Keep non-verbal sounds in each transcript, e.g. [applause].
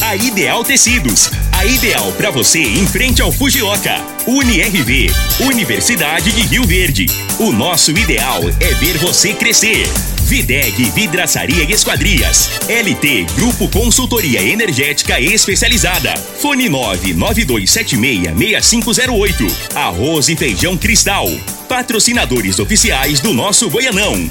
A Ideal Tecidos. A ideal para você em frente ao Fujioka. UniRV. Universidade de Rio Verde. O nosso ideal é ver você crescer. Videg Vidraçaria e Esquadrias. LT Grupo Consultoria Energética Especializada. Fone 992766508. Arroz e Feijão Cristal. Patrocinadores oficiais do nosso Goianão.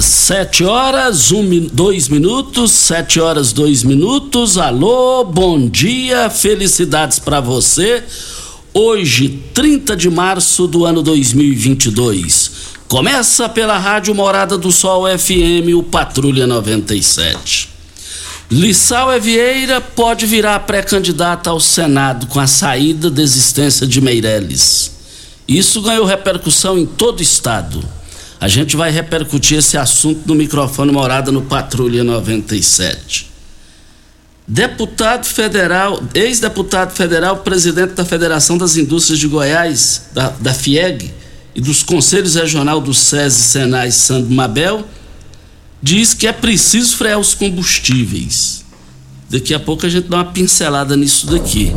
Sete horas, um, dois minutos, sete horas, dois minutos. Alô, bom dia, felicidades para você. Hoje, 30 de março do ano 2022. Começa pela Rádio Morada do Sol FM, o Patrulha 97. Lissau Vieira pode virar pré-candidata ao Senado com a saída da existência de Meirelles. Isso ganhou repercussão em todo o estado. A gente vai repercutir esse assunto no microfone Morada no Patrulha 97. Deputado federal, ex-deputado federal, presidente da Federação das Indústrias de Goiás, da, da FIEG, e dos Conselhos Regional do SESI, Senai e Sandro Mabel, diz que é preciso frear os combustíveis. Daqui a pouco a gente dá uma pincelada nisso daqui.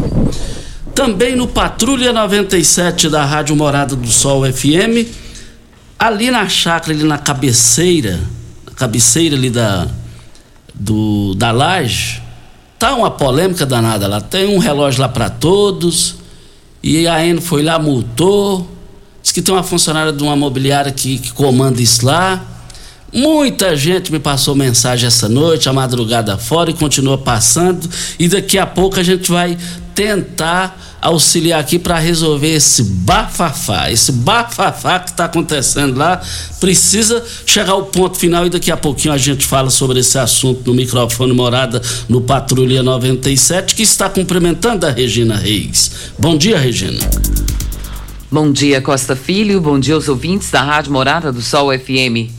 Também no Patrulha 97 da Rádio Morada do Sol FM, ali na chácara, ali na cabeceira, na cabeceira ali da, do, da laje, tá uma polêmica danada lá. Tem um relógio lá para todos, e a Eno foi lá, multou. Diz que tem uma funcionária de uma mobiliária que, que comanda isso lá. Muita gente me passou mensagem essa noite, a madrugada fora, e continua passando. E daqui a pouco a gente vai tentar auxiliar aqui para resolver esse bafafá, esse bafafá que está acontecendo lá. Precisa chegar ao ponto final e daqui a pouquinho a gente fala sobre esse assunto no microfone Morada no Patrulha 97, que está cumprimentando a Regina Reis. Bom dia, Regina. Bom dia, Costa Filho. Bom dia aos ouvintes da Rádio Morada do Sol FM.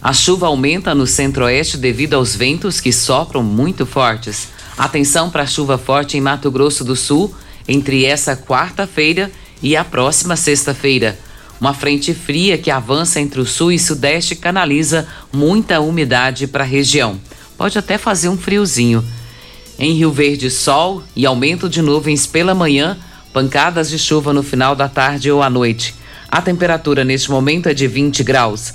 A chuva aumenta no centro-oeste devido aos ventos que sopram muito fortes. Atenção para chuva forte em Mato Grosso do Sul entre essa quarta-feira e a próxima sexta-feira. Uma frente fria que avança entre o sul e sudeste canaliza muita umidade para a região. Pode até fazer um friozinho. Em Rio Verde, sol e aumento de nuvens pela manhã, pancadas de chuva no final da tarde ou à noite. A temperatura neste momento é de 20 graus.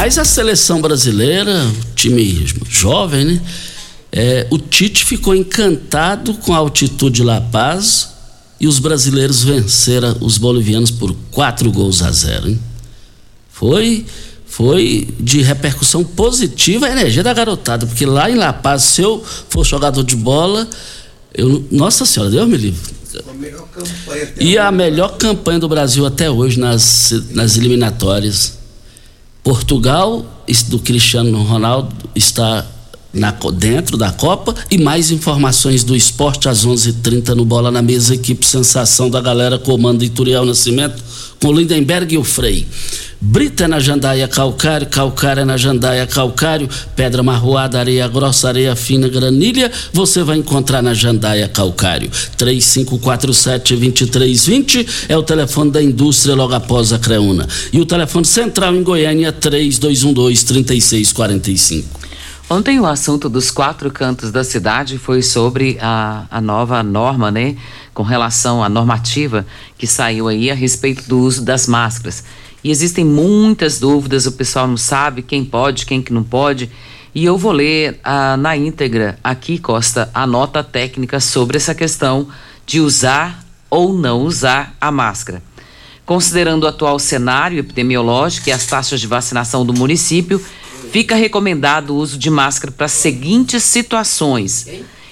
Mas a seleção brasileira, time jovem, né? É, o Tite ficou encantado com a altitude de La Paz e os brasileiros venceram os bolivianos por quatro gols a zero. Hein? Foi, foi de repercussão positiva a energia da garotada, porque lá em La Paz, se eu for jogador de bola, eu, nossa senhora, Deus me livre. E a melhor campanha do Brasil até hoje nas, nas eliminatórias. Portugal, do Cristiano Ronaldo, está na, dentro da Copa. E mais informações do esporte às 11:30 h 30 no Bola na Mesa, equipe Sensação da galera comando Ituriel Nascimento com Lindenberg e o Frei. Brita na jandaia calcário, calcária na jandaia calcário, pedra marroada, areia grossa, areia fina, granilha, você vai encontrar na jandaia calcário. 3547-2320 é o telefone da indústria logo após a Creuna. E o telefone central em Goiânia 3212-3645. Ontem o assunto dos quatro cantos da cidade foi sobre a, a nova norma, né? Com relação à normativa que saiu aí a respeito do uso das máscaras. E existem muitas dúvidas, o pessoal não sabe quem pode, quem que não pode. E eu vou ler ah, na íntegra aqui, Costa, a nota técnica sobre essa questão de usar ou não usar a máscara. Considerando o atual cenário epidemiológico e as taxas de vacinação do município, Fica recomendado o uso de máscara para as seguintes situações: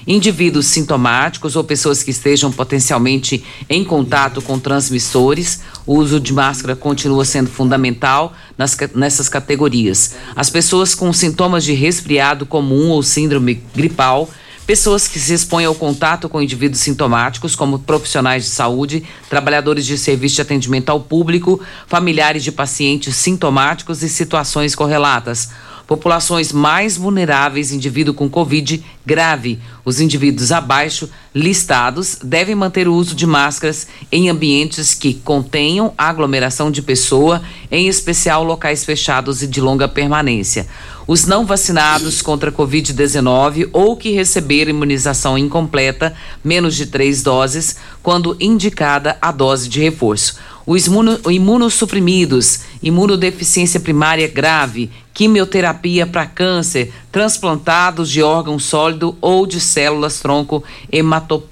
indivíduos sintomáticos ou pessoas que estejam potencialmente em contato com transmissores. O uso de máscara continua sendo fundamental nas, nessas categorias. As pessoas com sintomas de resfriado comum ou síndrome gripal pessoas que se expõem ao contato com indivíduos sintomáticos, como profissionais de saúde, trabalhadores de serviço de atendimento ao público, familiares de pacientes sintomáticos e situações correlatas. Populações mais vulneráveis, indivíduo com Covid grave. Os indivíduos abaixo listados devem manter o uso de máscaras em ambientes que contenham aglomeração de pessoa, em especial locais fechados e de longa permanência. Os não vacinados contra Covid-19 ou que receberam imunização incompleta, menos de três doses, quando indicada a dose de reforço. Os imuno, imunossuprimidos, imunodeficiência primária grave, quimioterapia para câncer, transplantados de órgão sólido ou de células tronco hematopo,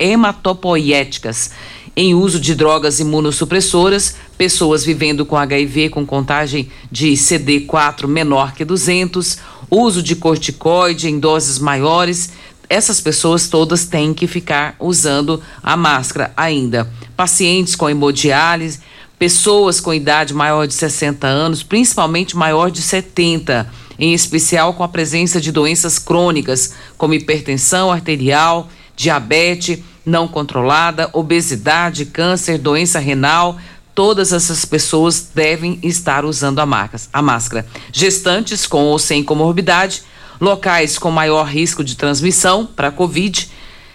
hematopoéticas em uso de drogas imunossupressoras, pessoas vivendo com HIV com contagem de CD4 menor que 200, uso de corticoide em doses maiores, essas pessoas todas têm que ficar usando a máscara ainda. Pacientes com hemodiálise, pessoas com idade maior de 60 anos, principalmente maior de 70, em especial com a presença de doenças crônicas como hipertensão arterial, diabetes não controlada, obesidade, câncer, doença renal, todas essas pessoas devem estar usando a, a máscara. Gestantes com ou sem comorbidade, locais com maior risco de transmissão para Covid,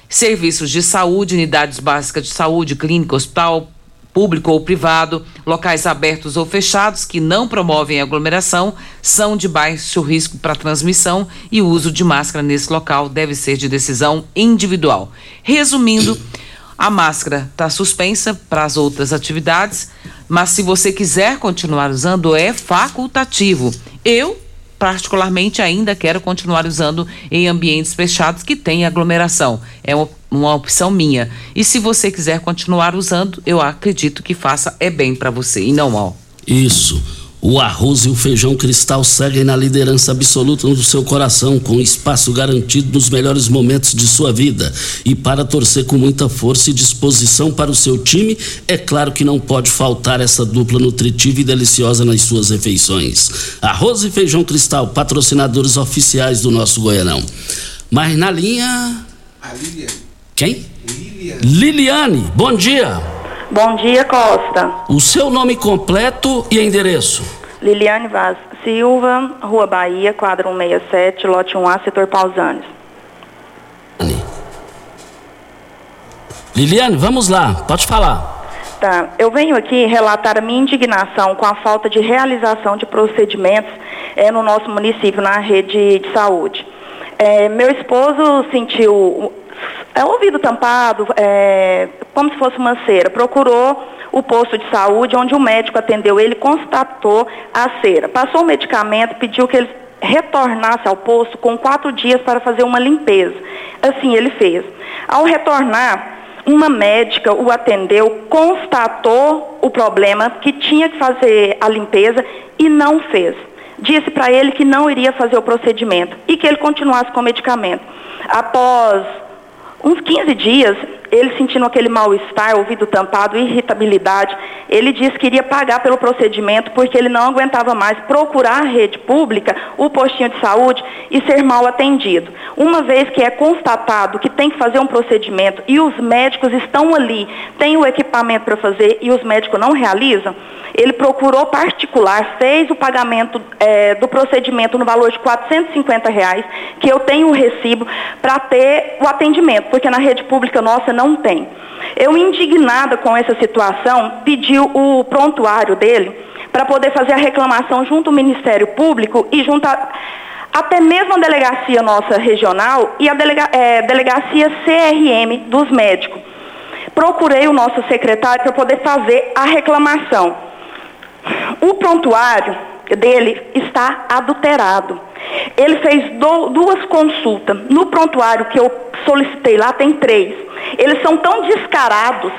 serviços de saúde, unidades básicas de saúde, clínica, hospital, público ou privado, locais abertos ou fechados que não promovem aglomeração, são de baixo risco para transmissão e o uso de máscara nesse local deve ser de decisão individual. Resumindo, a máscara está suspensa para as outras atividades, mas se você quiser continuar usando, é facultativo. Eu particularmente ainda quero continuar usando em ambientes fechados que tem aglomeração. É uma, uma opção minha. E se você quiser continuar usando, eu acredito que faça é bem para você e não mal. Isso. O arroz e o feijão cristal seguem na liderança absoluta do seu coração, com espaço garantido nos melhores momentos de sua vida. E para torcer com muita força e disposição para o seu time, é claro que não pode faltar essa dupla nutritiva e deliciosa nas suas refeições. Arroz e feijão cristal, patrocinadores oficiais do nosso Goianão. Mas na linha. A Liliane. Quem? Liliane. Liliane, bom dia. Bom dia, Costa. O seu nome completo e endereço? Liliane Vaz Silva, Rua Bahia, quadro 167, lote 1A, setor Pausanes. Liliane, vamos lá, pode falar. Tá, eu venho aqui relatar a minha indignação com a falta de realização de procedimentos é, no nosso município, na rede de saúde. É, meu esposo sentiu é, ouvido tampado, é, como se fosse uma cera. Procurou o posto de saúde, onde o médico atendeu ele, constatou a cera. Passou o medicamento, pediu que ele retornasse ao posto com quatro dias para fazer uma limpeza. Assim ele fez. Ao retornar, uma médica o atendeu, constatou o problema, que tinha que fazer a limpeza e não fez. Disse para ele que não iria fazer o procedimento e que ele continuasse com o medicamento. Após uns 15 dias, ele sentindo aquele mal-estar, ouvido tampado, irritabilidade, ele disse que iria pagar pelo procedimento porque ele não aguentava mais procurar a rede pública, o postinho de saúde e ser mal atendido. Uma vez que é constatado que tem que fazer um procedimento e os médicos estão ali, têm o equipamento para fazer e os médicos não realizam, ele procurou particular, fez o pagamento é, do procedimento no valor de 450 reais, que eu tenho o recibo para ter o atendimento, porque na rede pública nossa não tem. Eu, indignada com essa situação, pedi o prontuário dele para poder fazer a reclamação junto ao Ministério Público e junto a, até mesmo a delegacia nossa regional e a delega, é, delegacia CRM dos médicos. Procurei o nosso secretário para poder fazer a reclamação. O prontuário dele está adulterado. Ele fez do, duas consultas. No prontuário que eu solicitei lá, tem três. Eles são tão descarados,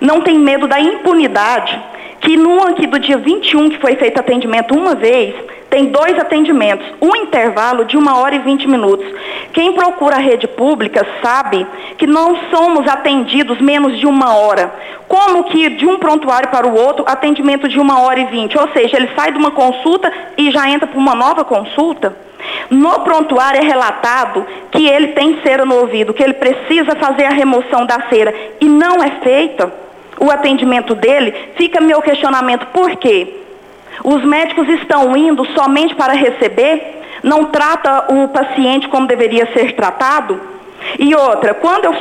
não tem medo da impunidade, que no aqui do dia 21, que foi feito atendimento uma vez, tem dois atendimentos, um intervalo de uma hora e vinte minutos. Quem procura a rede pública sabe que não somos atendidos menos de uma hora. Como que de um prontuário para o outro, atendimento de uma hora e vinte? Ou seja, ele sai de uma consulta e já entra para uma nova consulta? No prontuário é relatado que ele tem cera no ouvido, que ele precisa fazer a remoção da cera e não é feita o atendimento dele. Fica meu questionamento, por quê? Os médicos estão indo somente para receber, não trata o paciente como deveria ser tratado. E outra, quando eu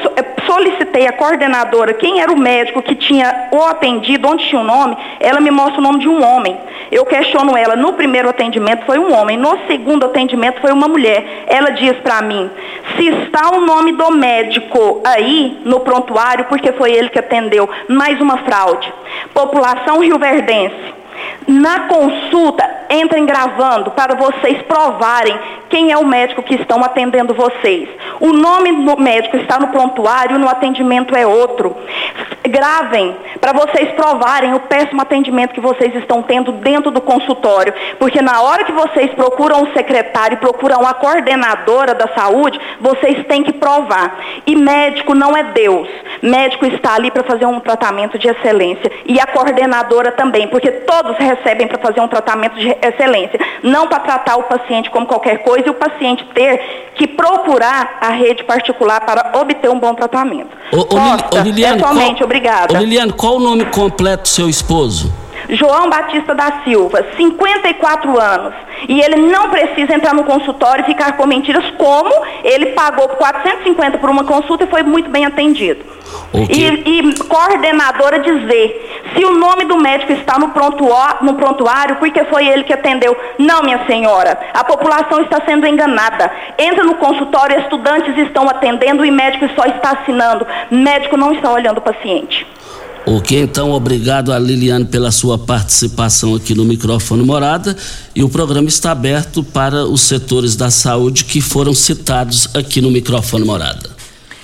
solicitei a coordenadora quem era o médico que tinha o atendido, onde tinha o nome, ela me mostra o nome de um homem. Eu questiono ela, no primeiro atendimento foi um homem, no segundo atendimento foi uma mulher. Ela diz para mim, se está o nome do médico aí no prontuário, porque foi ele que atendeu, mais uma fraude. População rioverdense na consulta, entrem gravando para vocês provarem quem é o médico que estão atendendo vocês. O nome do médico está no prontuário, no atendimento é outro. Gravem para vocês provarem o péssimo atendimento que vocês estão tendo dentro do consultório, porque na hora que vocês procuram o secretário, procuram a coordenadora da saúde, vocês têm que provar. E médico não é Deus. Médico está ali para fazer um tratamento de excelência e a coordenadora também, porque todos recebem para fazer um tratamento de excelência, não para tratar o paciente como qualquer coisa e o paciente ter que procurar a rede particular para obter um bom tratamento. Ô, Costa, ô Liliane, somente, qual, obrigada. Ô, Liliane, qual o nome completo do seu esposo? João Batista da Silva, 54 anos. E ele não precisa entrar no consultório e ficar com mentiras, como ele pagou 450 por uma consulta e foi muito bem atendido. Ok. E, e coordenadora dizer se o nome do médico está no, prontuário, no prontuário, porque foi ele que atendeu. Não, minha senhora, a população está sendo enganada. Entra no consultório, estudantes estão atendendo e médico só está assinando. Médico não está olhando o paciente. Ok, então obrigado a Liliane pela sua participação aqui no microfone Morada e o programa está aberto para os setores da saúde que foram citados aqui no microfone Morada.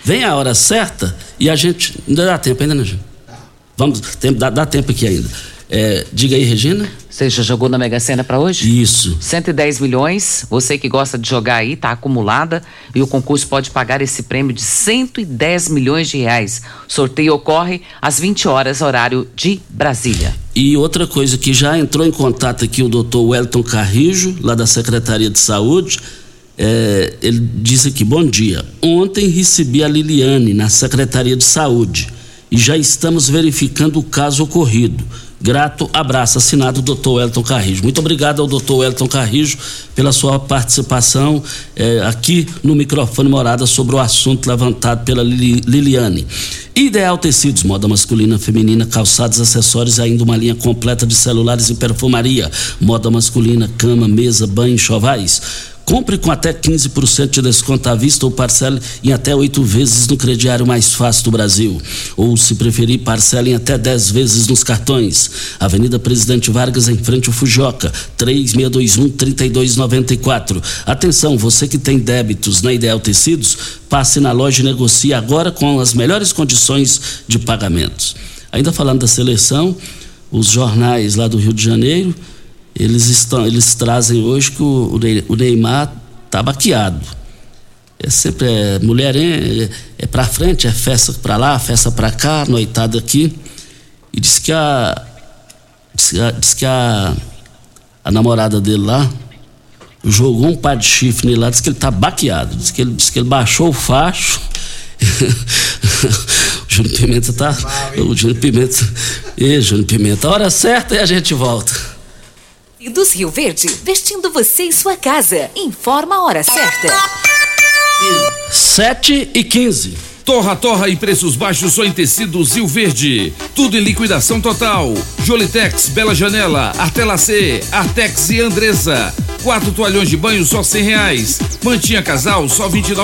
Vem a hora certa e a gente ainda dá tempo ainda, né, gente? Vamos, tem, dá, dá tempo aqui ainda. É, diga aí, Regina. Você já jogou na Mega Sena para hoje? Isso. 110 milhões. Você que gosta de jogar aí, tá acumulada. E o concurso pode pagar esse prêmio de 110 milhões de reais. O sorteio ocorre às 20 horas, horário de Brasília. E outra coisa que já entrou em contato aqui o doutor Wellington Carrijo, lá da Secretaria de Saúde, é, ele disse aqui, bom dia. Ontem recebi a Liliane na Secretaria de Saúde e já estamos verificando o caso ocorrido. Grato abraço, assinado Dr. Wellington Carrijo. Muito obrigado ao Dr. Wellington Carrijo pela sua participação eh, aqui no microfone Morada sobre o assunto levantado pela Lili- Liliane. Ideal Tecidos, moda masculina, feminina, calçados, acessórios e ainda uma linha completa de celulares e perfumaria. Moda masculina, cama, mesa, banho, chovais. Compre com até 15% de desconto à vista ou parcele em até oito vezes no crediário mais fácil do Brasil. Ou, se preferir, parcele em até 10 vezes nos cartões. Avenida Presidente Vargas, em frente ao Fujoca, 3621-3294. Atenção, você que tem débitos na Ideal Tecidos, passe na loja e negocie agora com as melhores condições de pagamentos. Ainda falando da seleção, os jornais lá do Rio de Janeiro eles estão eles trazem hoje que o, o Ney- o Neymar está baqueado É sempre é, mulher é, é pra frente, é festa pra lá, festa pra cá, noitada aqui. E disse que a. Disse que a, que a, a namorada dele lá jogou um par de chifre nele lá, disse que ele tá baqueado. Disse que ele, disse que ele baixou o facho. [laughs] o Júnior Pimenta tá. O Júnior Pimenta. E Júnior Pimenta, a hora certa e a gente volta. Dos Rio Verde, vestindo você e sua casa. Informa a hora certa. 7 e 15. Torra, torra e preços baixos só em tecidos Rio Verde. Tudo em liquidação total. Jolitex, Bela Janela, Artela C, Artex e Andresa. Quatro toalhões de banho só cem reais. Mantinha casal só vinte e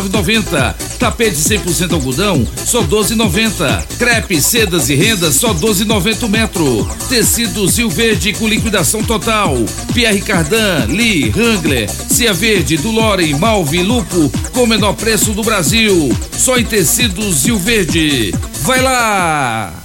Tapete 100% algodão só doze noventa. Crepe, sedas e rendas só doze noventa metro. Tecidos Rio Verde com liquidação total. Pierre Cardan, Lee, Wrangler, Cia Verde, Dulore, Malve, Lupo com menor preço do Brasil. Só em tecidos do Zil Verde. Vai lá!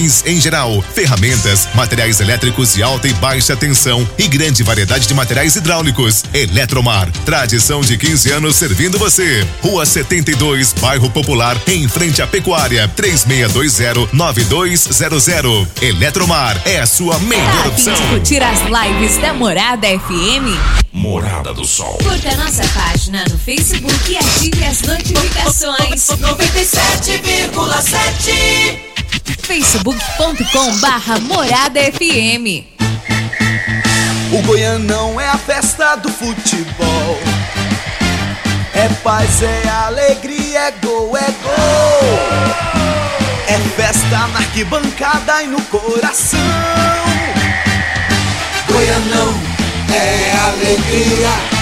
em geral, ferramentas, materiais elétricos de alta e baixa tensão e grande variedade de materiais hidráulicos. Eletromar, tradição de 15 anos servindo você. Rua 72, Bairro Popular, em frente à Pecuária, 3620-9200. Eletromar é a sua melhor opção. Curtir as lives da Morada FM? Morada do Sol. Curta nossa página no Facebook e ative as notificações. 97,7 facebook.com barra Morada FM. O Goianão é a festa do futebol. É paz, é alegria, é gol, é gol. É festa na arquibancada e no coração. Goianão é alegria.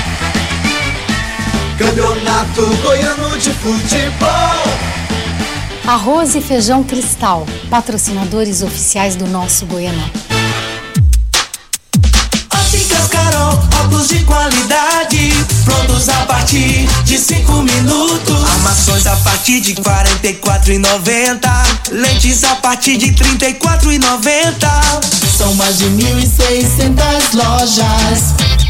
Campeonato Goiano de Futebol. Arroz e Feijão Cristal, patrocinadores oficiais do nosso Goianão. Óticas Carol, óculos de qualidade, prontos a partir de 5 minutos. Armações a partir de 44,90. Lentes a partir de 34,90. São mais de 1.600 lojas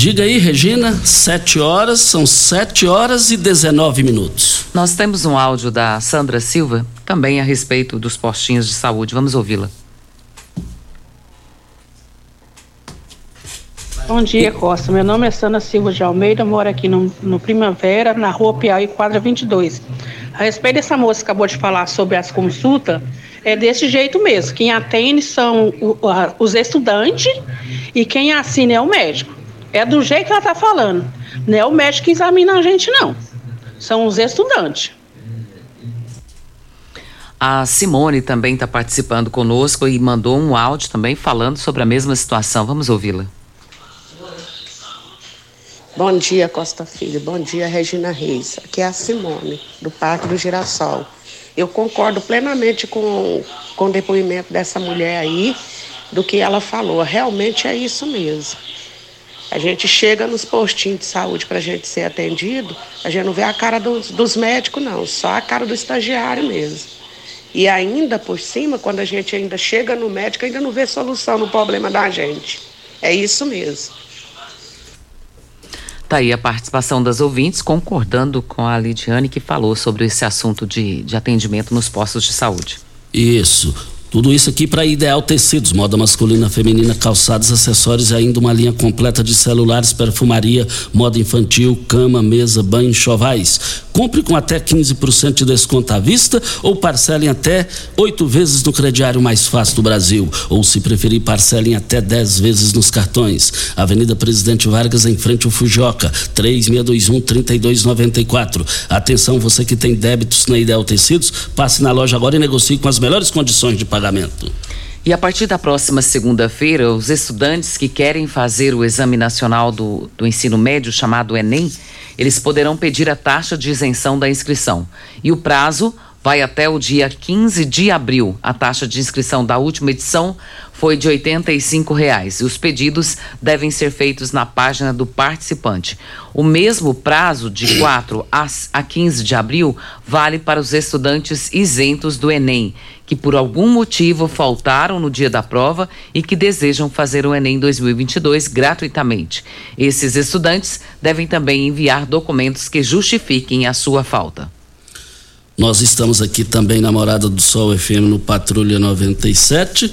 Diga aí, Regina, 7 horas, são 7 horas e 19 minutos. Nós temos um áudio da Sandra Silva, também a respeito dos postinhos de saúde. Vamos ouvi-la. Bom dia, Costa. Meu nome é Sandra Silva de Almeida, moro aqui no, no Primavera, na rua Piauí, quadra 22. A respeito dessa moça que acabou de falar sobre as consultas, é desse jeito mesmo. Quem atende são o, a, os estudantes e quem assina é o médico. É do jeito que ela está falando. Não é o médico que examina a gente, não. São os estudantes. A Simone também está participando conosco e mandou um áudio também falando sobre a mesma situação. Vamos ouvi-la. Bom dia, Costa Filho. Bom dia, Regina Reis. Aqui é a Simone, do Parque do Girassol. Eu concordo plenamente com, com o depoimento dessa mulher aí, do que ela falou. Realmente é isso mesmo. A gente chega nos postinhos de saúde para a gente ser atendido, a gente não vê a cara dos, dos médicos, não, só a cara do estagiário mesmo. E ainda por cima, quando a gente ainda chega no médico, ainda não vê solução no problema da gente. É isso mesmo. Tá aí a participação das ouvintes, concordando com a Lidiane que falou sobre esse assunto de, de atendimento nos postos de saúde. Isso. Tudo isso aqui para Ideal Tecidos, moda masculina, feminina, calçados, acessórios e ainda uma linha completa de celulares, perfumaria, moda infantil, cama, mesa, banho, chovais. Compre com até 15% de desconto à vista ou parcelem até oito vezes no crediário mais fácil do Brasil. Ou, se preferir, parcelem até 10 vezes nos cartões. Avenida Presidente Vargas, em frente ao Fujoca, 3621-3294. Atenção, você que tem débitos na Ideal Tecidos, passe na loja agora e negocie com as melhores condições de pagamento E a partir da próxima segunda-feira, os estudantes que querem fazer o Exame Nacional do, do Ensino Médio, chamado Enem, eles poderão pedir a taxa de isenção da inscrição. E o prazo vai até o dia 15 de abril. A taxa de inscrição da última edição foi de 85 reais, e os pedidos devem ser feitos na página do participante. O mesmo prazo de [coughs] 4 a 15 de abril vale para os estudantes isentos do Enem, que por algum motivo faltaram no dia da prova e que desejam fazer o Enem 2022 gratuitamente. Esses estudantes devem também enviar documentos que justifiquem a sua falta. Nós estamos aqui também na Morada do Sol FM no Patrulha 97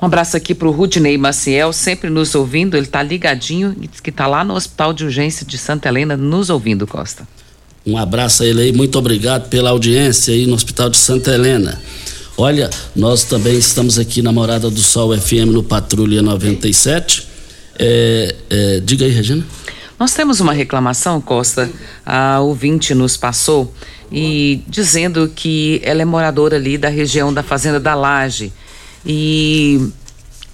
Um abraço aqui para o Rudney Maciel, sempre nos ouvindo. Ele está ligadinho e diz que está lá no Hospital de Urgência de Santa Helena, nos ouvindo, Costa. Um abraço a ele aí, muito obrigado pela audiência aí no Hospital de Santa Helena. Olha, nós também estamos aqui na Morada do Sol FM no Patrulha 97. É, é, diga aí, Regina. Nós temos uma reclamação, Costa. A ouvinte nos passou e dizendo que ela é moradora ali da região da Fazenda da Laje e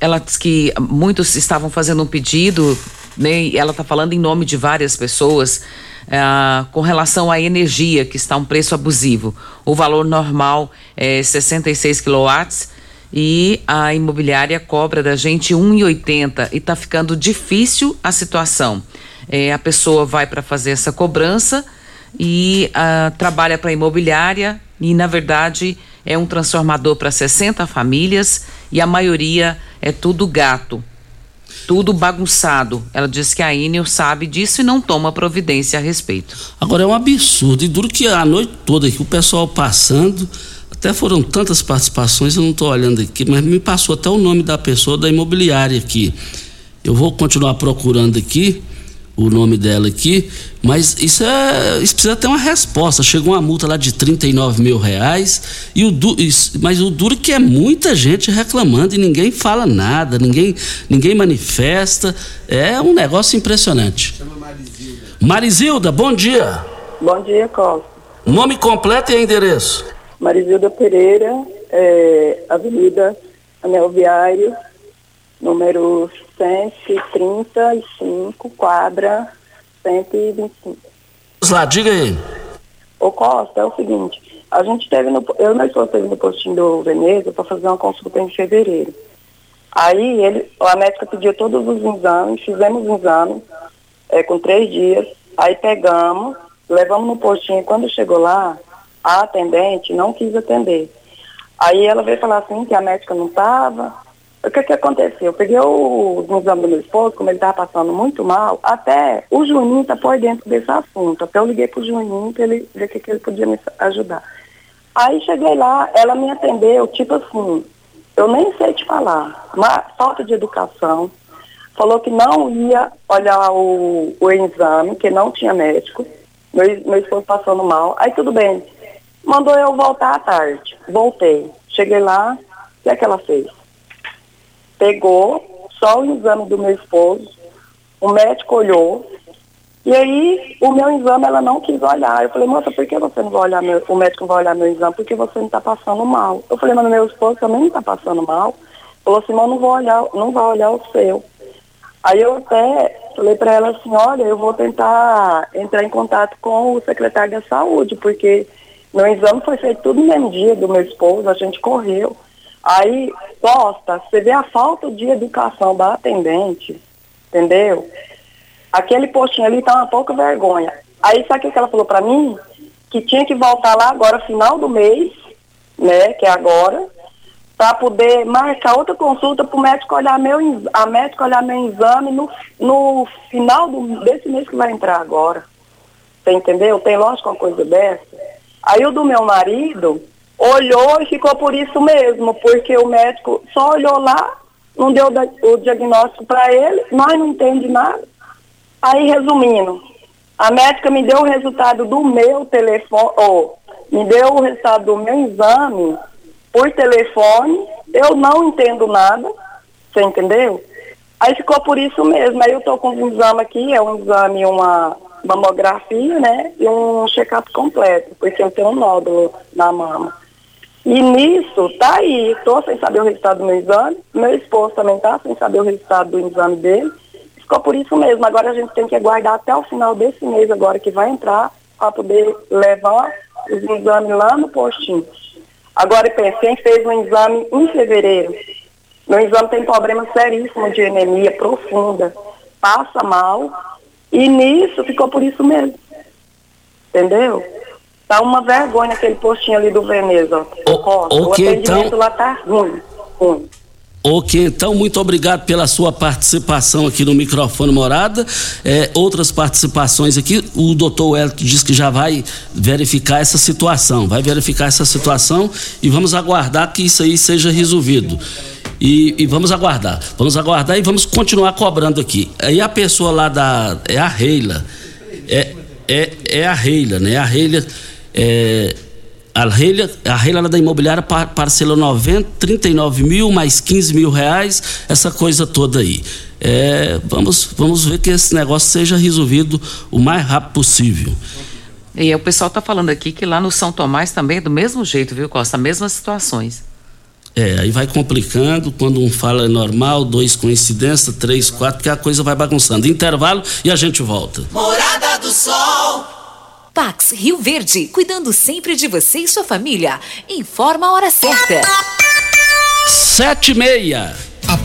ela diz que muitos estavam fazendo um pedido, né, e ela está falando em nome de várias pessoas. Uh, com relação à energia, que está um preço abusivo. O valor normal é 66 quilowatts e a imobiliária cobra da gente 1,80 e está ficando difícil a situação. É, a pessoa vai para fazer essa cobrança e uh, trabalha para a imobiliária e, na verdade, é um transformador para 60 famílias e a maioria é tudo gato, tudo bagunçado. Ela diz que a Inel sabe disso e não toma providência a respeito. Agora é um absurdo e duro que a noite toda aqui o pessoal passando, até foram tantas participações, eu não estou olhando aqui, mas me passou até o nome da pessoa da imobiliária aqui. Eu vou continuar procurando aqui o nome dela aqui, mas isso é. Isso precisa ter uma resposta. Chegou uma multa lá de 39 mil reais, e o du, isso, mas o duro é que é muita gente reclamando e ninguém fala nada, ninguém, ninguém manifesta. É um negócio impressionante. Chama Marizilda. Marizilda, bom dia. Bom dia, Costa. Nome completo e endereço. Marizilda Pereira, é, Avenida Anel Viário, número 135, quadra 125. Vamos lá, diga aí. Ô Costa, é o seguinte, a gente teve no, eu e minha esposa teve no postinho do Veneza para fazer uma consulta em fevereiro. Aí ele, a médica pediu todos os exames, fizemos o exame é, com três dias, aí pegamos, levamos no postinho, quando chegou lá, a atendente não quis atender. Aí ela veio falar assim que a médica não estava, o que que aconteceu? Eu peguei o, exame do meu esposo, como ele estava passando muito mal, até o Juninho está por dentro desse assunto. Até eu liguei para o Juninho para ele ver o que, que ele podia me ajudar. Aí cheguei lá, ela me atendeu, tipo assim, eu nem sei te falar, uma falta de educação. Falou que não ia olhar o, o exame, que não tinha médico. Meu, meu esposo passando mal. Aí tudo bem. Mandou eu voltar à tarde. Voltei. Cheguei lá, o que é que ela fez? Pegou só o exame do meu esposo, o médico olhou, E aí, o meu exame ela não quis olhar. Eu falei, moça, por que você não vai olhar meu, o médico não vai olhar meu exame? Porque você não está passando mal. Eu falei, mas meu esposo também não está passando mal. Falou assim, não vou olhar, não vai olhar o seu. Aí eu até falei para ela assim, olha, eu vou tentar entrar em contato com o secretário da saúde, porque meu exame foi feito tudo no mesmo dia do meu esposo, a gente correu. Aí, Costa, você vê a falta de educação da atendente, entendeu? Aquele postinho ali tá uma pouca vergonha. Aí sabe o que ela falou para mim? Que tinha que voltar lá agora, final do mês, né, que é agora, para poder marcar outra consulta para o médico olhar meu, a médico olhar meu exame no, no final do, desse mês que vai entrar agora. Você entendeu? Tem lógico uma coisa dessa. Aí o do meu marido olhou e ficou por isso mesmo, porque o médico só olhou lá, não deu o diagnóstico para ele, nós não entendemos nada. Aí, resumindo, a médica me deu o resultado do meu telefone, ou me deu o resultado do meu exame por telefone, eu não entendo nada, você entendeu? Aí ficou por isso mesmo. Aí eu estou com um exame aqui, é um exame, uma mamografia, né? E um check-up completo, porque eu tenho um nódulo na mama. E nisso, tá aí, estou sem saber o resultado do meu exame, meu esposo também tá sem saber o resultado do exame dele. Ficou por isso mesmo. Agora a gente tem que aguardar até o final desse mês agora que vai entrar para poder levar os exames lá no postinho. Agora pensei fez um exame em fevereiro. Meu exame tem problema seríssimo de anemia profunda. Passa mal. E nisso ficou por isso mesmo. Entendeu? Tá uma vergonha aquele postinho ali do Veneza. O, o, o atendimento então... lá tá ruim. ruim. Ok, então, muito obrigado pela sua participação aqui no microfone Morada. É, outras participações aqui, o doutor Wellington diz que já vai verificar essa situação, vai verificar essa situação e vamos aguardar que isso aí seja resolvido. E, e, vamos aguardar, vamos aguardar e vamos continuar cobrando aqui. Aí a pessoa lá da. É a Reila. É, é, é a Reila, né? A Reila. É, a Reila, a Reila da imobiliária parcelou 90, 39 mil mais 15 mil reais, essa coisa toda aí. É, vamos, vamos ver que esse negócio seja resolvido o mais rápido possível. E o pessoal está falando aqui que lá no São Tomás também é do mesmo jeito, viu, Costa? Mesmas situações. É, aí vai complicando, quando um fala é normal, dois coincidência, três, quatro, porque a coisa vai bagunçando. Intervalo e a gente volta. Morada do Sol. Pax Rio Verde, cuidando sempre de você e sua família. Informa a hora certa. Sete e meia.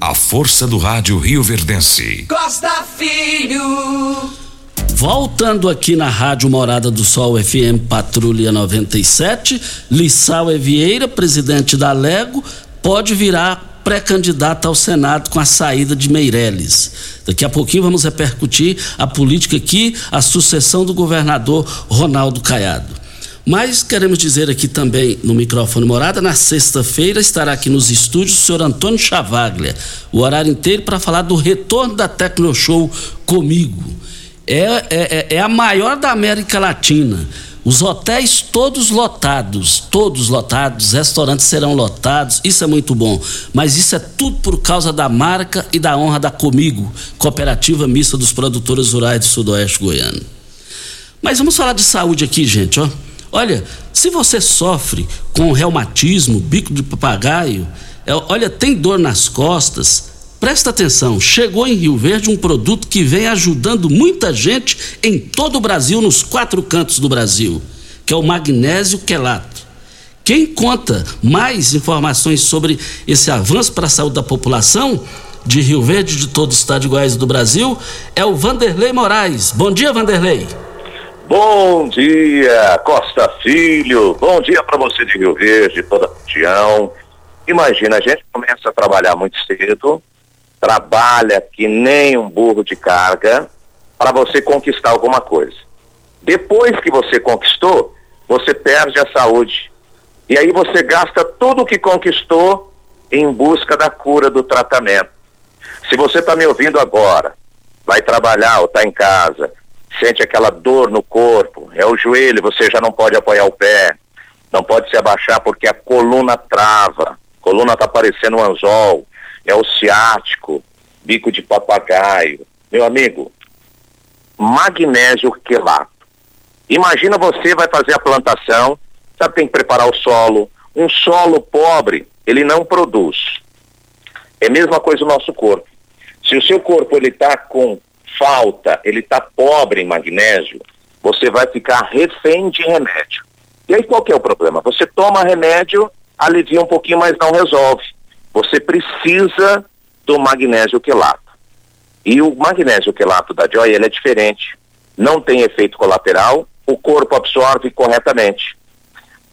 A força do rádio Rio Verdense. Costa Filho. Voltando aqui na Rádio Morada do Sol FM Patrulha 97, Lissau Evieira, presidente da Lego, pode virar pré-candidata ao Senado com a saída de Meirelles. Daqui a pouquinho vamos repercutir a política aqui, a sucessão do governador Ronaldo Caiado. Mas queremos dizer aqui também no microfone morada, na sexta-feira estará aqui nos estúdios o senhor Antônio Chavaglia, o horário inteiro para falar do retorno da Tecno Show comigo. É, é, é, é a maior da América Latina. Os hotéis todos lotados, todos lotados, restaurantes serão lotados, isso é muito bom. Mas isso é tudo por causa da marca e da honra da Comigo, Cooperativa Mista dos Produtores Rurais do Sudoeste Goiano. Mas vamos falar de saúde aqui, gente, ó. Olha, se você sofre com reumatismo, bico de papagaio, é, olha, tem dor nas costas, presta atenção, chegou em Rio Verde um produto que vem ajudando muita gente em todo o Brasil, nos quatro cantos do Brasil, que é o magnésio quelato. Quem conta mais informações sobre esse avanço para a saúde da população de Rio Verde, de todo o estado de Goiás e do Brasil, é o Vanderlei Moraes. Bom dia, Vanderlei. Bom dia, Costa Filho. Bom dia para você de Rio Verde, toda a região. Imagina, a gente começa a trabalhar muito cedo, trabalha que nem um burro de carga para você conquistar alguma coisa. Depois que você conquistou, você perde a saúde. E aí você gasta tudo o que conquistou em busca da cura do tratamento. Se você está me ouvindo agora, vai trabalhar ou está em casa, sente aquela dor no corpo, é o joelho, você já não pode apoiar o pé, não pode se abaixar porque a coluna trava, a coluna está parecendo um anzol, é o ciático, bico de papagaio. Meu amigo, magnésio quelato. Imagina você vai fazer a plantação, sabe, tem que preparar o solo. Um solo pobre, ele não produz. É a mesma coisa o nosso corpo. Se o seu corpo ele está com falta, ele está pobre em magnésio, você vai ficar refém de remédio. E aí qual que é o problema? Você toma remédio, alivia um pouquinho, mas não resolve. Você precisa do magnésio quelato. E o magnésio quelato da Joy, ele é diferente. Não tem efeito colateral, o corpo absorve corretamente.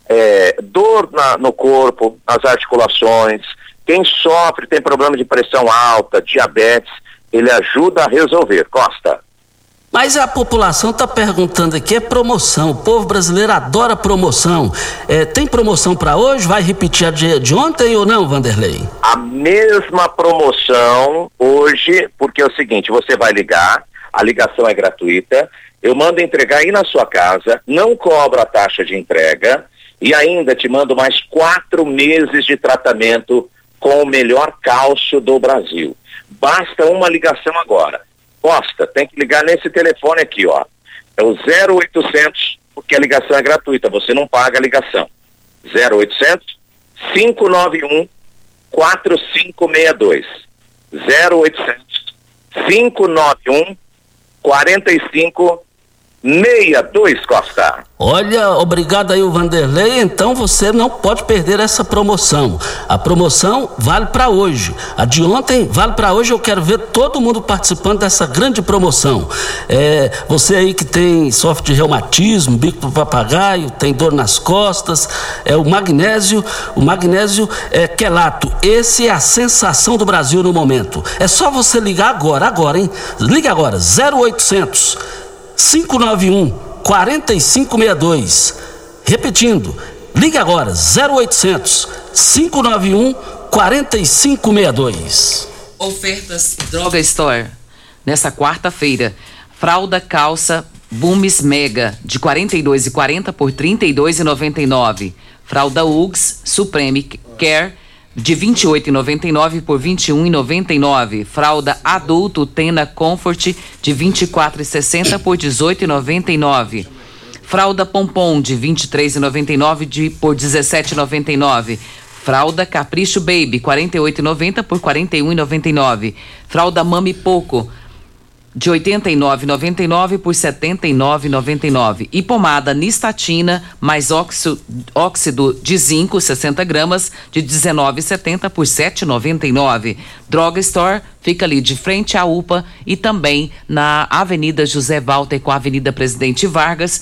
É, dor na, no corpo, nas articulações, quem sofre, tem problema de pressão alta, diabetes, ele ajuda a resolver. Costa. Mas a população está perguntando aqui, é promoção. O povo brasileiro adora promoção. É, tem promoção para hoje? Vai repetir a de, de, ontem ou não, Vanderlei? A mesma promoção hoje, porque é o seguinte: você vai ligar, a ligação é gratuita, eu mando entregar aí na sua casa, não cobro a taxa de entrega e ainda te mando mais quatro meses de tratamento com o melhor cálcio do Brasil. Basta uma ligação agora. Costa, tem que ligar nesse telefone aqui, ó. É o 0800, porque a ligação é gratuita, você não paga a ligação. 0800 591 4562. 0800 591 4562. 62 Costa. Olha, obrigado aí o Vanderlei. Então você não pode perder essa promoção. A promoção vale para hoje. A de ontem vale para hoje. Eu quero ver todo mundo participando dessa grande promoção. É, você aí que tem sofre de reumatismo, bico do papagaio, tem dor nas costas, é o magnésio. O magnésio é quelato. Esse é a sensação do Brasil no momento. É só você ligar agora, agora, hein? Liga agora, 0800 591 4562. Repetindo, ligue agora 0800 591 4562. Ofertas Droga Store. Nessa quarta-feira, fralda calça Bumes Mega de 42,40 por 32,99. Fralda Uggs Supreme Care de 28,99 por 21,99. Fralda adulto Tena Comfort de 24,60 por 18,99. Fralda Pompom de 23,99 de por 17,99. Fralda Capricho Baby 48,90 por 41,99. Fralda Mami Poco de 89,99 por 79,99 e pomada nistatina mais óxido, óxido de zinco 60 gramas de 19,70 por 7,99. Droga Store fica ali de frente à UPA e também na Avenida José Walter com a Avenida Presidente Vargas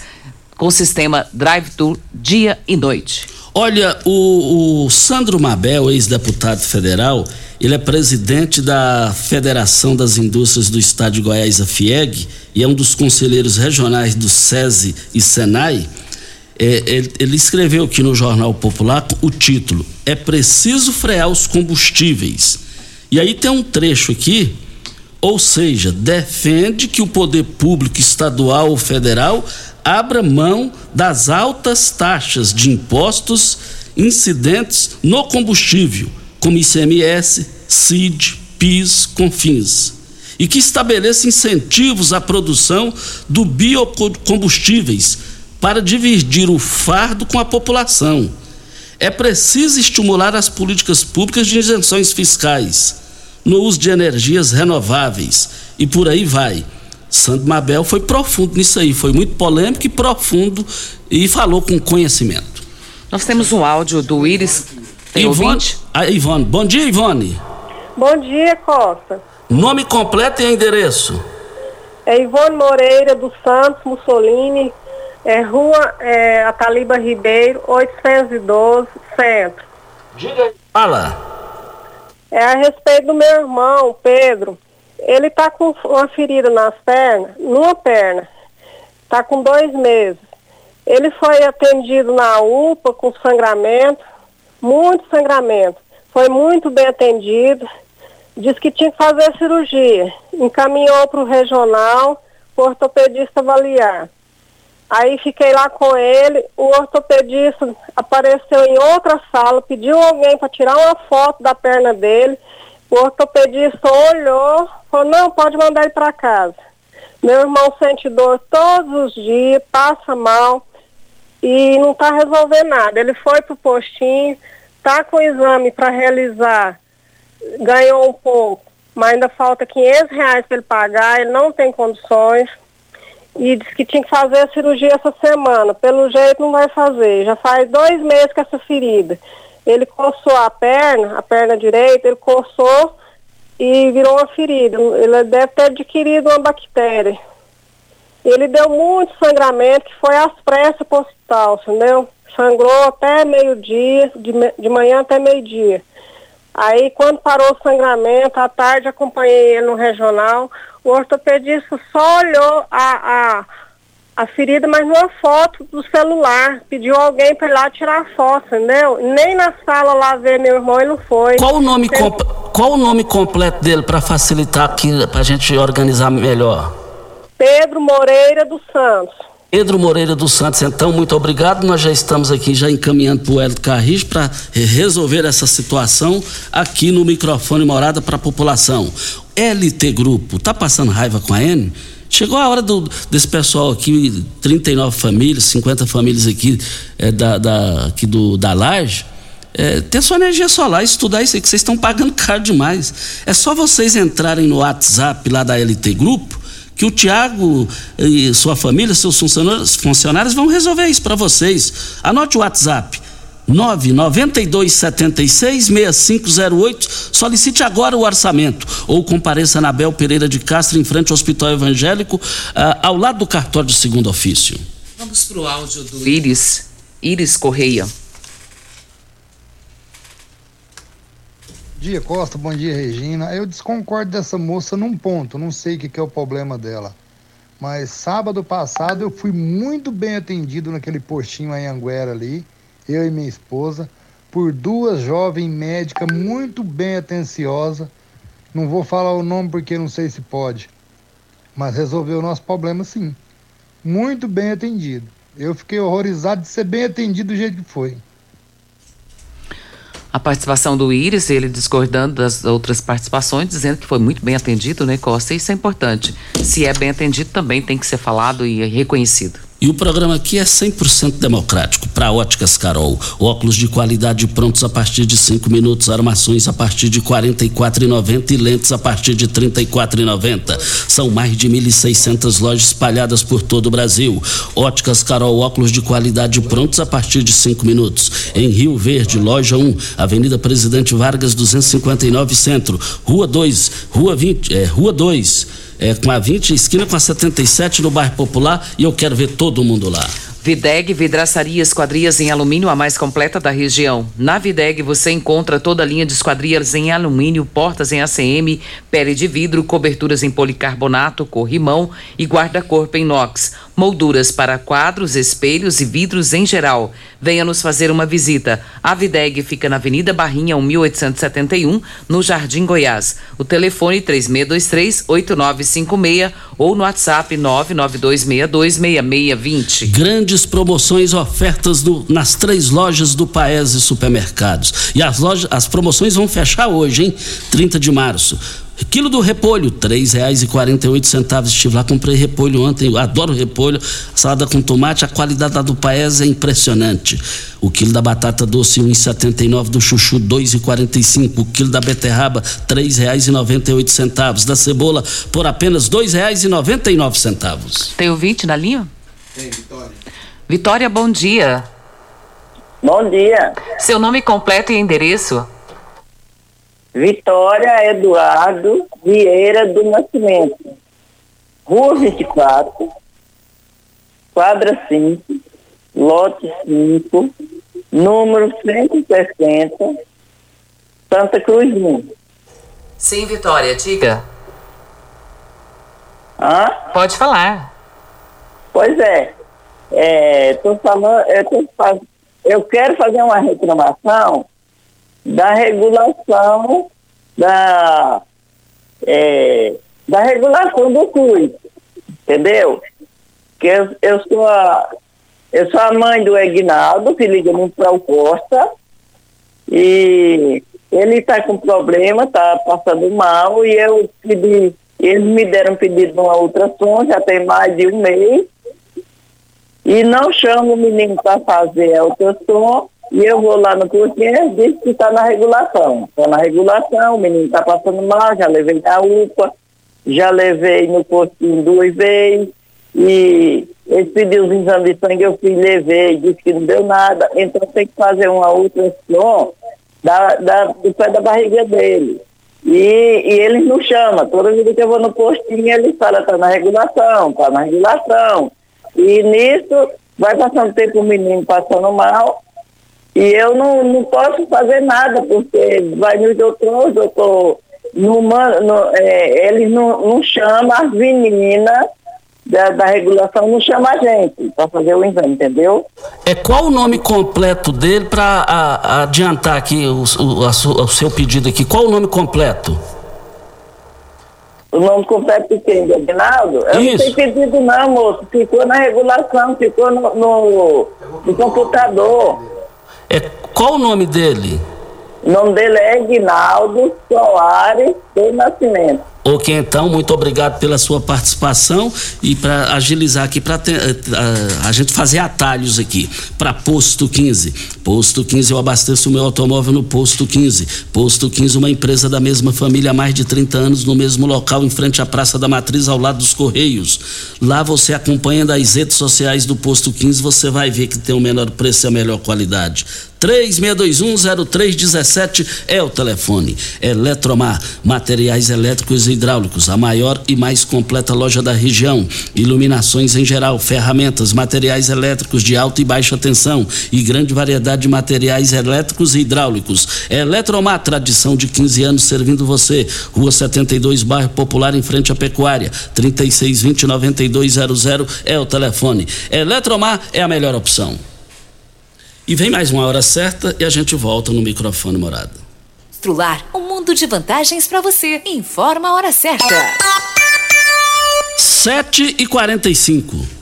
com sistema drive-thru dia e noite. Olha, o, o Sandro Mabel, ex-deputado federal, ele é presidente da Federação das Indústrias do Estado de Goiás, a FIEG, e é um dos conselheiros regionais do SESI e SENAI. É, ele, ele escreveu aqui no Jornal Popular o título: É preciso frear os combustíveis. E aí tem um trecho aqui, ou seja, defende que o poder público estadual ou federal abra mão das altas taxas de impostos incidentes no combustível, como ICMS, CID, PIS, CONFINS, e que estabeleça incentivos à produção do biocombustíveis para dividir o fardo com a população. É preciso estimular as políticas públicas de isenções fiscais no uso de energias renováveis e por aí vai Sandro Mabel foi profundo nisso aí, foi muito polêmico e profundo e falou com conhecimento. Nós temos um áudio do Iris. Tem Ivone, a Ivone. Bom dia, Ivone. Bom dia, Costa. Nome completo e endereço. É Ivone Moreira dos Santos Mussolini, é, Rua é, Ataliba Ribeiro, 812, Centro. Diga aí. Fala. É a respeito do meu irmão, Pedro. Ele está com uma ferida nas pernas, numa perna. Está com dois meses. Ele foi atendido na UPA com sangramento, muito sangramento. Foi muito bem atendido. Disse que tinha que fazer cirurgia. Encaminhou para o regional, o ortopedista avaliar. Aí fiquei lá com ele, o ortopedista apareceu em outra sala, pediu alguém para tirar uma foto da perna dele. O ortopedista olhou, falou, não, pode mandar ele para casa. Meu irmão sente dor todos os dias, passa mal e não está resolvendo nada. Ele foi para o postinho, está com o exame para realizar, ganhou um pouco, mas ainda falta 500 reais para ele pagar, ele não tem condições. E disse que tinha que fazer a cirurgia essa semana. Pelo jeito não vai fazer. Já faz dois meses com essa ferida ele coçou a perna, a perna direita, ele coçou e virou uma ferida. Ele deve ter adquirido uma bactéria. Ele deu muito sangramento, que foi às pressas para o hospital, entendeu? Sangrou até meio-dia, de, de manhã até meio-dia. Aí, quando parou o sangramento, à tarde acompanhei ele no regional, o ortopedista só olhou a, a a ferida, mas numa foto do celular. Pediu alguém para ir lá tirar a foto, entendeu? Nem na sala lá ver meu irmão ele não foi. Qual o nome, comp... Qual o nome completo dele para facilitar aqui, para a gente organizar melhor? Pedro Moreira dos Santos. Pedro Moreira dos Santos, então, muito obrigado. Nós já estamos aqui já encaminhando para o Hélio Carris para resolver essa situação aqui no microfone morada para a população. LT Grupo, tá passando raiva com a N? Chegou a hora do, desse pessoal aqui, 39 famílias, 50 famílias aqui é, da, da, aqui do, da Laje, é, ter sua energia solar, estudar isso aí, que vocês estão pagando [laughs] caro demais. É só vocês entrarem no WhatsApp lá da LT Grupo, que o Tiago e sua família, seus funcionários, funcionários vão resolver isso para vocês. Anote o WhatsApp. 992766508. Solicite agora o orçamento ou compareça na Bel Pereira de Castro, em frente ao Hospital Evangélico, uh, ao lado do cartório de segundo ofício. Vamos para o áudio do Iris, Iris Correia. dia, Costa. Bom dia, Regina. Eu desconcordo dessa moça num ponto, não sei o que, que é o problema dela. Mas sábado passado eu fui muito bem atendido naquele postinho em Anguera ali, eu e minha esposa, por duas jovens médicas muito bem atenciosas. Não vou falar o nome porque não sei se pode, mas resolveu o nosso problema sim. Muito bem atendido. Eu fiquei horrorizado de ser bem atendido do jeito que foi a participação do Íris, ele discordando das outras participações, dizendo que foi muito bem atendido, né, Costa? Isso é importante. Se é bem atendido, também tem que ser falado e reconhecido. E o programa aqui é 100% democrático. Para Óticas Carol, óculos de qualidade prontos a partir de 5 minutos, armações a partir de R$ 44,90 e lentes a partir de R$ 34,90. São mais de 1.600 lojas espalhadas por todo o Brasil. Óticas Carol, óculos de qualidade prontos a partir de 5 minutos. Em Rio Verde, loja 1, Avenida Presidente Vargas 259 Centro, Rua 2, Rua 20, é, Rua 2 é, com a 20, esquina com a 77 no bairro Popular e eu quero ver todo mundo lá. Videg Vidraçaria Esquadrias em Alumínio, a mais completa da região. Na Videg você encontra toda a linha de esquadrias em alumínio, portas em ACM, pele de vidro, coberturas em policarbonato, corrimão e guarda-corpo em inox molduras para quadros, espelhos e vidros em geral. Venha nos fazer uma visita. A Videg fica na Avenida Barrinha, 1871, no Jardim Goiás. O telefone 3623-8956 ou no WhatsApp 992626620. Grandes promoções, ofertas do, nas três lojas do Paese Supermercados. E as, lojas, as promoções vão fechar hoje, hein? 30 de março. Quilo do repolho, três reais e quarenta e oito centavos. Estive lá, comprei repolho ontem, eu adoro repolho. Salada com tomate, a qualidade da do Paes é impressionante. O quilo da batata doce, setenta e nove, do chuchu, dois e quarenta e cinco. O quilo da beterraba, três reais e noventa e oito centavos. Da cebola, por apenas dois reais e noventa e nove centavos. Tem ouvinte na linha? Tem, Vitória. Vitória, bom dia. Bom dia. Seu nome completo e endereço? Vitória Eduardo Vieira do Nascimento, Rua 24, quadra 5, lote 5, número 160, Santa Cruz 1. Sim, Vitória, diga. Hã? Pode falar. Pois é. é tô falando, eu, tô, eu quero fazer uma reclamação da regulação da, é, da regulação do CUI, entendeu? Que eu, eu, sou a, eu sou a mãe do Egnaldo, que liga muito para o Costa, e ele está com problema, está passando mal, e eu pedi, eles me deram pedido uma ultrassom, já tem mais de um mês, e não chamo o menino para fazer a ultrassom, e eu vou lá no cursinho, diz que está na regulação. Está na regulação, o menino está passando mal, já levei na UPA, já levei no postinho duas vezes. E ele pediu os exames de sangue, eu fui, levei, disse que não deu nada. Então tem que fazer uma ultrassom da, da, do pé da barriga dele. E, e eles não chamam. Toda vez que eu vou no postinho, eles falam, está na regulação, está na regulação. E nisso, vai passando tempo o menino passando mal, e eu não, não posso fazer nada, porque vai no doutor, doutor, não, não, é, eles não, não chamam as meninas da, da, regulação, não chama a gente para fazer o exame, entendeu? É qual o nome completo dele para adiantar aqui o, o, a, o seu pedido aqui? Qual o nome completo? O nome completo de quem? De Aguinaldo? Eu Isso. não tenho pedido não, moço. Ficou na regulação, ficou no, no, no computador. É, qual o nome dele? O nome dele é Ignaldo Soares do Nascimento. Ok, então, muito obrigado pela sua participação e para agilizar aqui, para a, eh, a, gente fazer atalhos aqui. Para Posto 15. Posto 15, eu abasteço o meu automóvel no Posto 15. Posto 15, uma empresa da mesma família há mais de 30 anos, no mesmo local, em frente à Praça da Matriz, ao lado dos Correios. Lá você acompanha das redes sociais do Posto 15, você vai ver que tem o menor preço e a melhor qualidade. 36210317 é o telefone. Eletromar, materiais elétricos e hidráulicos, a maior e mais completa loja da região. Iluminações em geral, ferramentas, materiais elétricos de alta e baixa tensão e grande variedade de materiais elétricos e hidráulicos. Eletromar, tradição de 15 anos servindo você. Rua 72, bairro Popular, em frente à Pecuária. 36209200 é o telefone. Eletromar é a melhor opção. E vem mais uma hora certa e a gente volta no microfone morado. Strular, um mundo de vantagens para você. Informa a hora certa. 7 e 45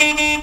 Thank [laughs] you.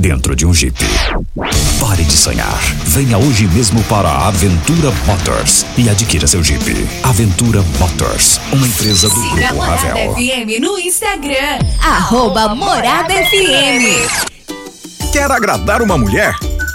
dentro de um Jeep. Pare de sonhar. Venha hoje mesmo para a Aventura Motors e adquira seu Jeep. Aventura Motors, uma empresa do Siga Grupo Morada Ravel. FM no Instagram. Arroba Morada FM. Quer agradar uma mulher?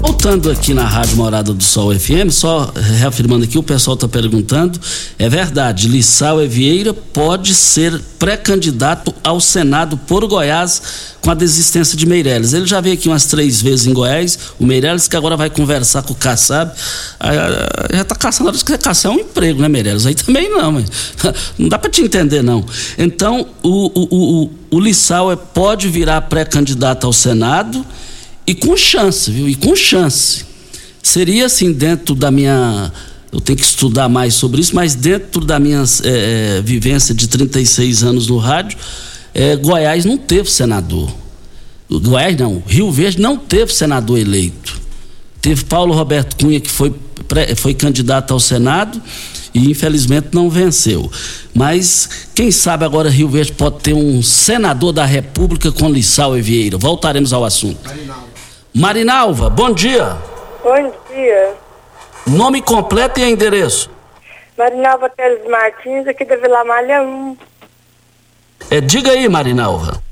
Voltando aqui na Rádio Morada do Sol FM, só reafirmando aqui, o pessoal está perguntando. É verdade, Lissau Evieira pode ser pré-candidato ao Senado por Goiás com a desistência de Meirelles. Ele já veio aqui umas três vezes em Goiás, o Meirelles que agora vai conversar com o Kassab. Ah, Já está caçando, que caçar um emprego, né, Meirelles? Aí também não, mas [laughs] não dá para te entender, não. Então, o, o, o, o Lissau é- pode virar pré-candidato ao Senado e com chance, viu? E com chance. Seria assim, dentro da minha. Eu tenho que estudar mais sobre isso, mas dentro da minha é, vivência de 36 anos no rádio, é, Goiás não teve senador. Goiás não, Rio Verde não teve senador eleito. Teve Paulo Roberto Cunha, que foi, foi candidato ao Senado e infelizmente não venceu. Mas quem sabe agora Rio Verde pode ter um senador da República com Lissau e Vieira. Voltaremos ao assunto. Marinalva. Bom dia. Bom dia. Nome completo e endereço. Marinalva Teles Martins, aqui da Vila Malha 1. É, diga aí, Marinalva.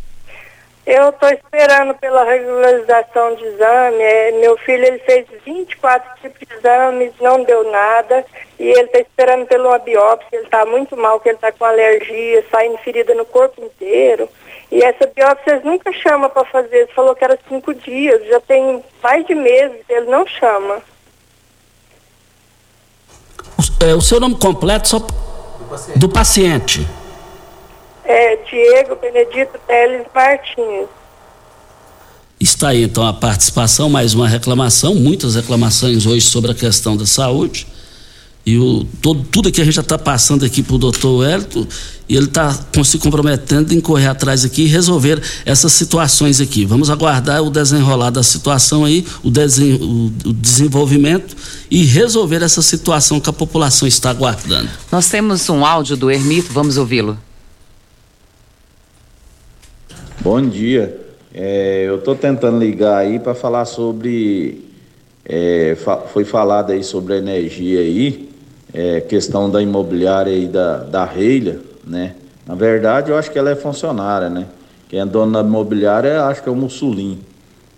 Eu estou esperando pela regularização de exame. É, meu filho ele fez 24 tipos de exames, não deu nada. E ele está esperando pela biópsia. Ele está muito mal, que ele está com alergia, saindo ferida no corpo inteiro. E essa biópsia nunca chama para fazer. Ele falou que era cinco dias. Já tem mais de meses, ele não chama. É, o seu nome completo só do paciente. Do paciente. É Diego Benedito Teles Martins. Está aí então a participação, mais uma reclamação, muitas reclamações hoje sobre a questão da saúde. E o, todo, tudo que a gente já está passando aqui para o doutor Wellington, e ele está se comprometendo em correr atrás aqui e resolver essas situações aqui. Vamos aguardar o desenrolar da situação aí, o, desen, o, o desenvolvimento e resolver essa situação que a população está aguardando. Nós temos um áudio do Ermito, vamos ouvi-lo. Bom dia. É, eu estou tentando ligar aí para falar sobre. É, fa foi falado aí sobre a energia aí, é, questão da imobiliária aí da, da Reilha, né? Na verdade, eu acho que ela é funcionária, né? Quem é dono da imobiliária, acho que é o Mussulim.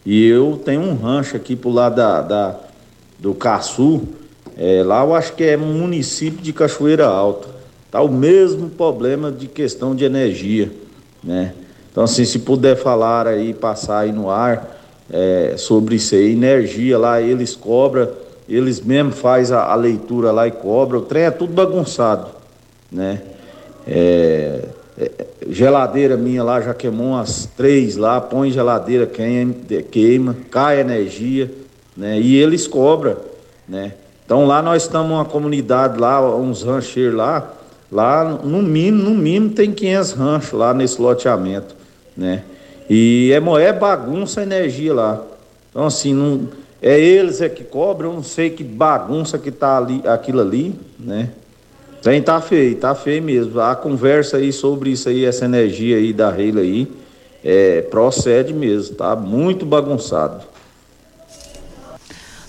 E eu tenho um rancho aqui pro lado da, da do Caçu, é, lá eu acho que é município de Cachoeira Alta. Tá o mesmo problema de questão de energia, né? Então, assim, se puder falar aí, passar aí no ar é, sobre isso aí, energia lá, eles cobram, eles mesmo faz a, a, leitura lá e cobram, o trem é tudo bagunçado, né? É, é, geladeira minha lá já queimou umas três lá, põe geladeira, queima, queima cai energia, né? E eles cobram, né? Então lá nós estamos uma comunidade lá, uns rancheiros lá, lá no mínimo, no mínimo tem 500 ranchos lá nesse loteamento né? E é, é bagunça a energia lá. Então, assim, não, é eles é que cobram, eu não sei que bagunça que tá ali, aquilo ali, né? Tem, tá feio, tá feio mesmo. A conversa aí sobre isso aí, essa energia aí da Reila aí, é, procede mesmo, tá muito bagunçado.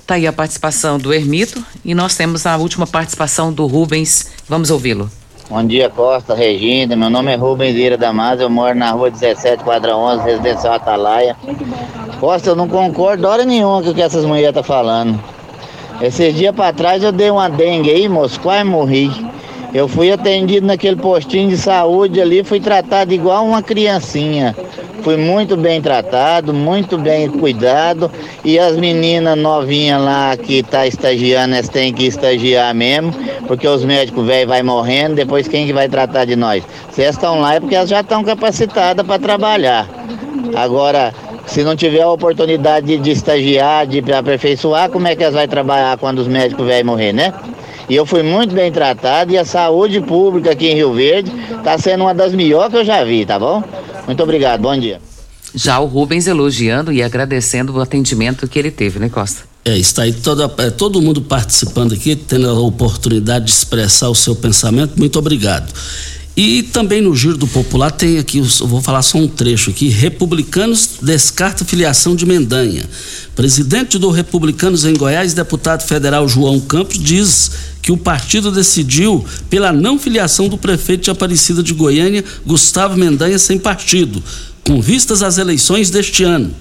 Tá aí a participação do Ermito e nós temos a última participação do Rubens. Vamos ouvi-lo. Bom dia, Costa, Regina. Meu nome é Rubens Ira Damas, eu moro na rua 17, quadra 11, residencial Atalaia. Costa, eu não concordo hora nenhuma com o que essas mulheres estão tá falando. Esses dias para trás eu dei uma dengue aí, moço, quase morri. Eu fui atendido naquele postinho de saúde ali, fui tratado igual uma criancinha. Fui muito bem tratado, muito bem cuidado. E as meninas novinhas lá que tá estagiando, elas têm que estagiar mesmo, porque os médicos velhos vai morrendo, depois quem que vai tratar de nós? Vocês estão lá é porque elas já estão capacitadas para trabalhar. Agora, se não tiver a oportunidade de, de estagiar, de aperfeiçoar, como é que elas vão trabalhar quando os médicos velhos morrer, né? E eu fui muito bem tratado e a saúde pública aqui em Rio Verde está sendo uma das melhores que eu já vi, tá bom? Muito obrigado, bom dia. Já o Rubens elogiando e agradecendo o atendimento que ele teve, né, Costa? É, está aí toda, é, todo mundo participando aqui, tendo a oportunidade de expressar o seu pensamento. Muito obrigado. E também no Giro do Popular tem aqui, vou falar só um trecho aqui: Republicanos descarta filiação de Mendanha. Presidente do Republicanos em Goiás, deputado federal João Campos, diz que o partido decidiu pela não filiação do prefeito de Aparecida de Goiânia, Gustavo Mendanha, sem partido, com vistas às eleições deste ano.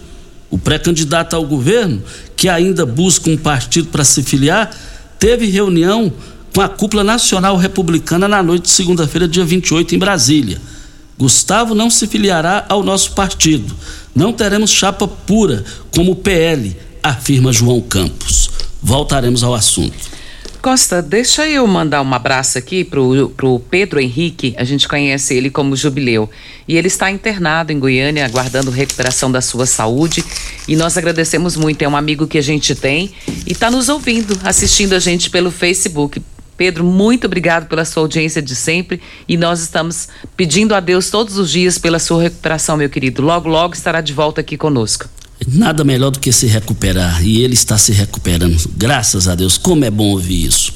O pré-candidato ao governo, que ainda busca um partido para se filiar, teve reunião com a cúpula nacional republicana na noite de segunda-feira, dia 28, em Brasília. Gustavo não se filiará ao nosso partido. Não teremos chapa pura como o PL, afirma João Campos. Voltaremos ao assunto. Costa, deixa eu mandar um abraço aqui pro, pro Pedro Henrique, a gente conhece ele como Jubileu. E ele está internado em Goiânia, aguardando recuperação da sua saúde. E nós agradecemos muito, é um amigo que a gente tem e está nos ouvindo, assistindo a gente pelo Facebook. Pedro, muito obrigado pela sua audiência de sempre e nós estamos pedindo a Deus todos os dias pela sua recuperação, meu querido. Logo, logo estará de volta aqui conosco. Nada melhor do que se recuperar e ele está se recuperando. Graças a Deus, como é bom ouvir isso.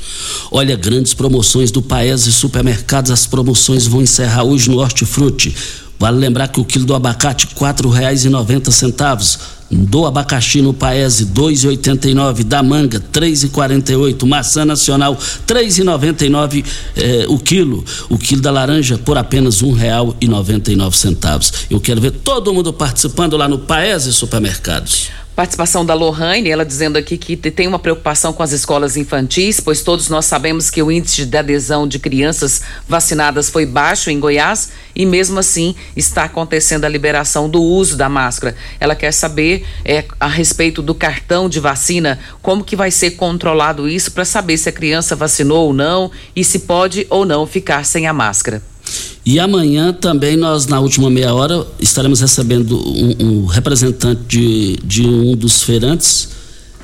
Olha, grandes promoções do Paese Supermercados, as promoções vão encerrar hoje no Hortifruti. Vale lembrar que o quilo do abacate R$ 4,90 do abacaxi no Paese 2,89, da manga 3,48, maçã nacional 3,99 eh, o quilo, o quilo da laranja por apenas um real e noventa e nove centavos. Eu quero ver todo mundo participando lá no Paese Supermercados. Participação da Lohane, ela dizendo aqui que tem uma preocupação com as escolas infantis, pois todos nós sabemos que o índice de adesão de crianças vacinadas foi baixo em Goiás e mesmo assim está acontecendo a liberação do uso da máscara. Ela quer saber é, a respeito do cartão de vacina, como que vai ser controlado isso para saber se a criança vacinou ou não e se pode ou não ficar sem a máscara. E amanhã também nós, na última meia hora, estaremos recebendo um, um representante de, de, um dos feirantes,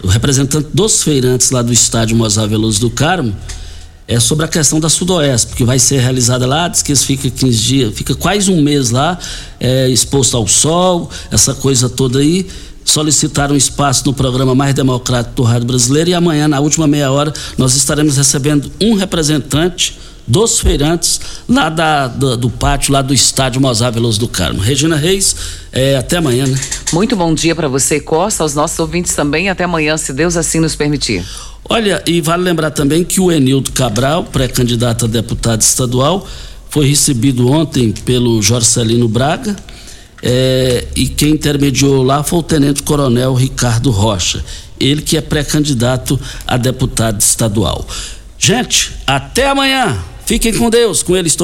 o representante dos feirantes lá do estádio Mozar Veloso do Carmo, é sobre a questão da Sudoeste, porque vai ser realizada lá, diz que eles ficam 15 dias, fica quase um mês lá, é, exposto ao sol, essa coisa toda aí. Solicitaram espaço no programa mais democrático do Rádio Brasileiro e amanhã, na última meia hora, nós estaremos recebendo um representante dos feirantes lá da, do, do, pátio, lá do estádio Mozar Veloso do Carmo. Regina Reis, é, até amanhã, né? Muito bom dia para você, Costa, aos nossos ouvintes também. Até amanhã, se Deus assim nos permitir. Olha, e vale lembrar também que o Enildo Cabral, pré-candidato a deputado estadual, foi recebido ontem pelo Jorcelino Braga. É, e quem intermediou lá foi o Tenente Coronel Ricardo Rocha, ele que é pré-candidato a deputado estadual. Gente, até amanhã. Fiquem com Deus, com ele estou